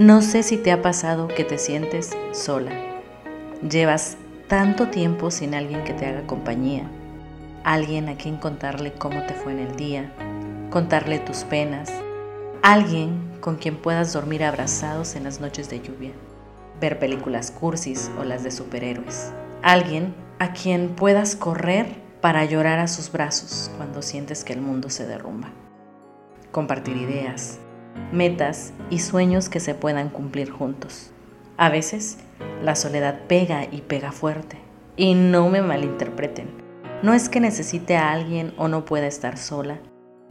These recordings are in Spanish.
No sé si te ha pasado que te sientes sola. Llevas tanto tiempo sin alguien que te haga compañía, alguien a quien contarle cómo te fue en el día, contarle tus penas, alguien con quien puedas dormir abrazados en las noches de lluvia, ver películas cursis o las de superhéroes, alguien a quien puedas correr para llorar a sus brazos cuando sientes que el mundo se derrumba, compartir ideas, metas y sueños que se puedan cumplir juntos. A veces, la soledad pega y pega fuerte. Y no me malinterpreten. No es que necesite a alguien o no pueda estar sola.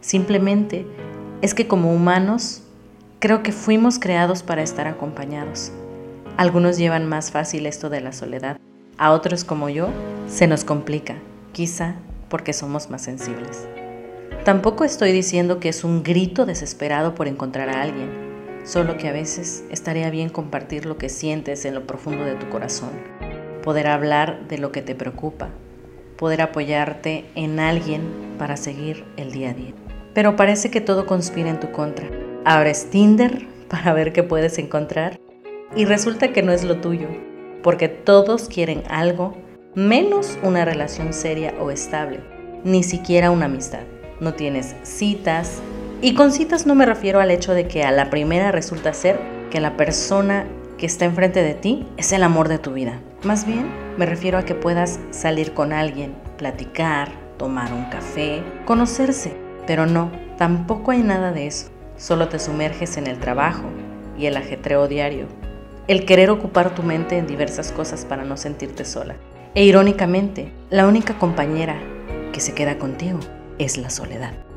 Simplemente es que como humanos, creo que fuimos creados para estar acompañados. Algunos llevan más fácil esto de la soledad. A otros como yo, se nos complica, quizá porque somos más sensibles. Tampoco estoy diciendo que es un grito desesperado por encontrar a alguien, solo que a veces estaría bien compartir lo que sientes en lo profundo de tu corazón, poder hablar de lo que te preocupa, poder apoyarte en alguien para seguir el día a día. Pero parece que todo conspira en tu contra. Abres Tinder para ver qué puedes encontrar y resulta que no es lo tuyo, porque todos quieren algo menos una relación seria o estable, ni siquiera una amistad no tienes citas. Y con citas no me refiero al hecho de que a la primera resulta ser que la persona que está enfrente de ti es el amor de tu vida. Más bien me refiero a que puedas salir con alguien, platicar, tomar un café, conocerse. Pero no, tampoco hay nada de eso. Solo te sumerges en el trabajo y el ajetreo diario. El querer ocupar tu mente en diversas cosas para no sentirte sola. E irónicamente, la única compañera que se queda contigo es la soledad.